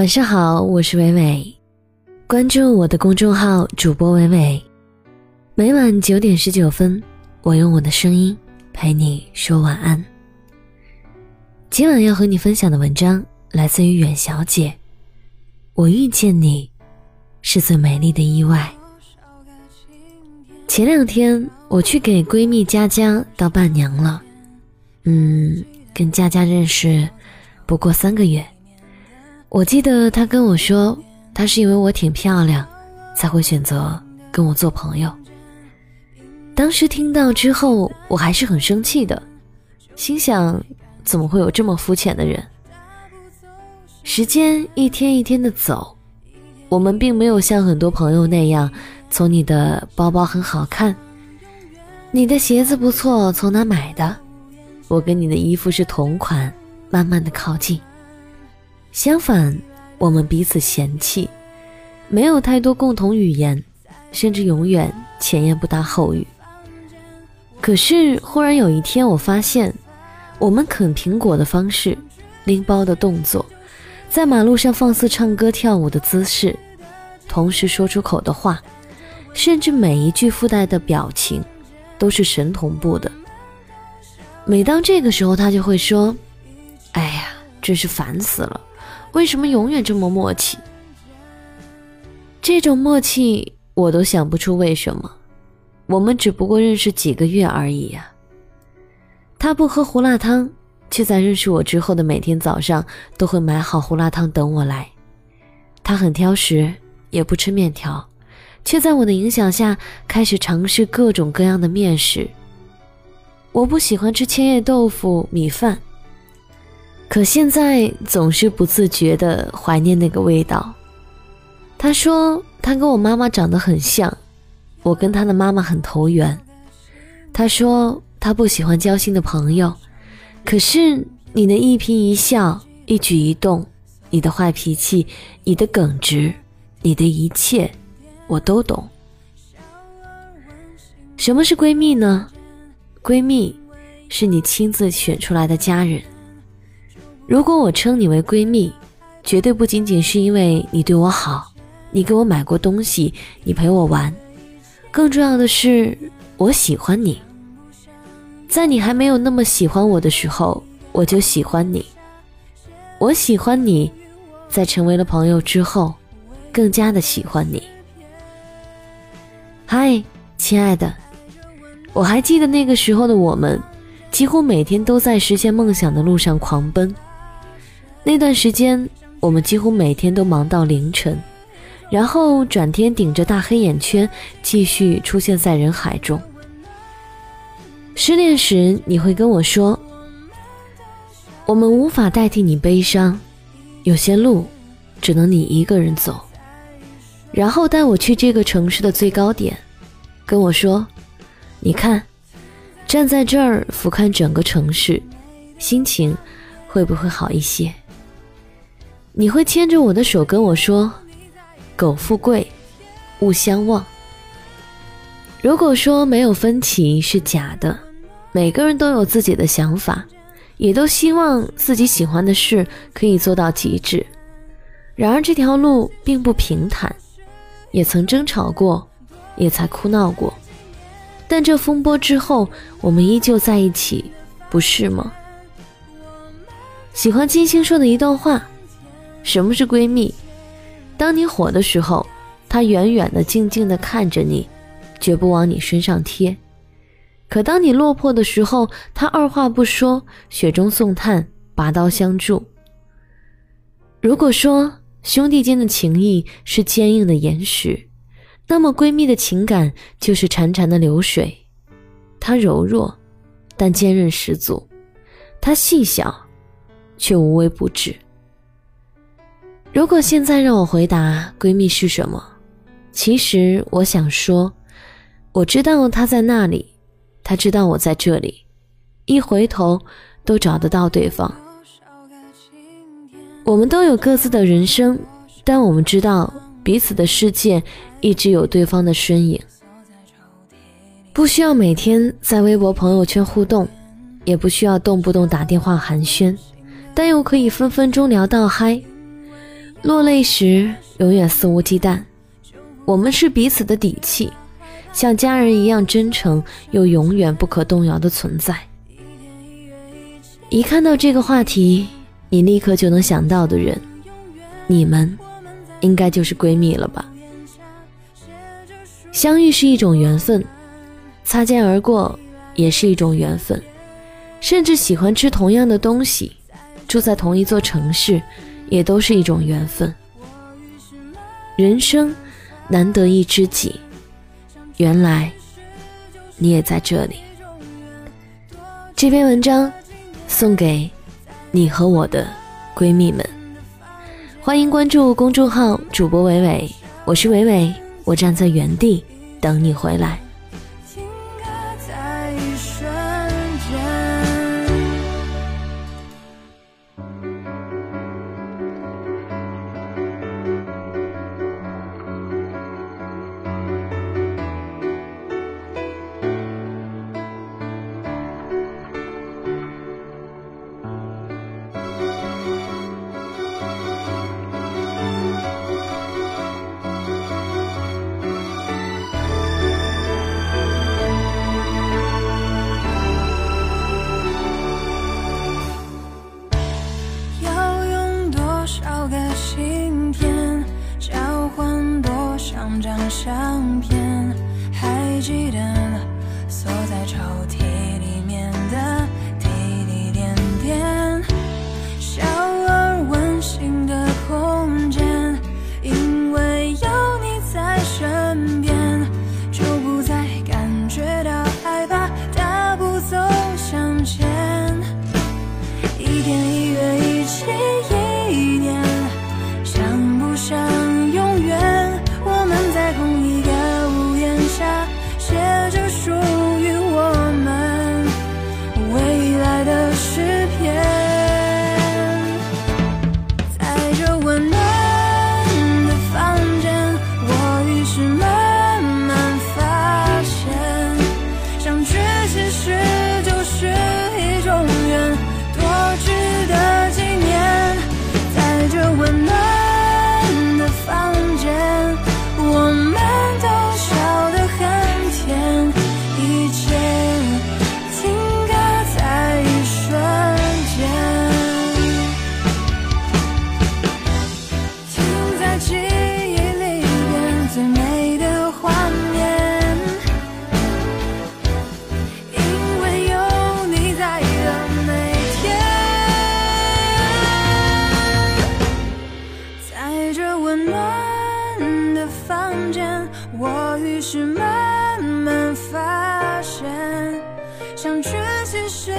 晚上好，我是伟伟，关注我的公众号主播伟伟，每晚九点十九分，我用我的声音陪你说晚安。今晚要和你分享的文章来自于远小姐，我遇见你，是最美丽的意外。前两天我去给闺蜜佳佳当伴娘了，嗯，跟佳佳认识不过三个月。我记得他跟我说，他是因为我挺漂亮，才会选择跟我做朋友。当时听到之后，我还是很生气的，心想怎么会有这么肤浅的人？时间一天一天的走，我们并没有像很多朋友那样，从你的包包很好看，你的鞋子不错，从哪买的？我跟你的衣服是同款，慢慢的靠近。相反，我们彼此嫌弃，没有太多共同语言，甚至永远前言不搭后语。可是忽然有一天，我发现，我们啃苹果的方式、拎包的动作、在马路上放肆唱歌跳舞的姿势、同时说出口的话，甚至每一句附带的表情，都是神同步的。每当这个时候，他就会说：“哎呀，真是烦死了。”为什么永远这么默契？这种默契我都想不出为什么。我们只不过认识几个月而已呀。他不喝胡辣汤，却在认识我之后的每天早上都会买好胡辣汤等我来。他很挑食，也不吃面条，却在我的影响下开始尝试各种各样的面食。我不喜欢吃千叶豆腐、米饭。可现在总是不自觉地怀念那个味道。他说他跟我妈妈长得很像，我跟他的妈妈很投缘。他说他不喜欢交心的朋友，可是你的一颦一笑、一举一动，你的坏脾气、你的耿直，你的一切，我都懂。什么是闺蜜呢？闺蜜是你亲自选出来的家人。如果我称你为闺蜜，绝对不仅仅是因为你对我好，你给我买过东西，你陪我玩，更重要的是我喜欢你。在你还没有那么喜欢我的时候，我就喜欢你。我喜欢你，在成为了朋友之后，更加的喜欢你。嗨，亲爱的，我还记得那个时候的我们，几乎每天都在实现梦想的路上狂奔。那段时间，我们几乎每天都忙到凌晨，然后转天顶着大黑眼圈继续出现在人海中。失恋时，你会跟我说：“我们无法代替你悲伤，有些路只能你一个人走。”然后带我去这个城市的最高点，跟我说：“你看，站在这儿俯瞰整个城市，心情会不会好一些？”你会牵着我的手跟我说：“苟富贵，勿相忘。”如果说没有分歧是假的，每个人都有自己的想法，也都希望自己喜欢的事可以做到极致。然而这条路并不平坦，也曾争吵过，也才哭闹过。但这风波之后，我们依旧在一起，不是吗？喜欢金星说的一段话。什么是闺蜜？当你火的时候，她远远的、静静的看着你，绝不往你身上贴；可当你落魄的时候，她二话不说，雪中送炭，拔刀相助。如果说兄弟间的情谊是坚硬的岩石，那么闺蜜的情感就是潺潺的流水。它柔弱，但坚韧十足；它细小，却无微不至。如果现在让我回答闺蜜是什么，其实我想说，我知道她在那里，她知道我在这里，一回头都找得到对方。我们都有各自的人生，但我们知道彼此的世界一直有对方的身影。不需要每天在微博朋友圈互动，也不需要动不动打电话寒暄，但又可以分分钟聊到嗨。落泪时永远肆无忌惮。我们是彼此的底气，像家人一样真诚又永远不可动摇的存在。一看到这个话题，你立刻就能想到的人，你们应该就是闺蜜了吧？相遇是一种缘分，擦肩而过也是一种缘分，甚至喜欢吃同样的东西，住在同一座城市，也都是一种缘分。人生难得一知己，原来你也在这里。这篇文章送给你和我的闺蜜们，欢迎关注公众号主播伟伟，我是伟伟。我站在原地等你回来。抽屉。我于是慢慢发现，相聚其实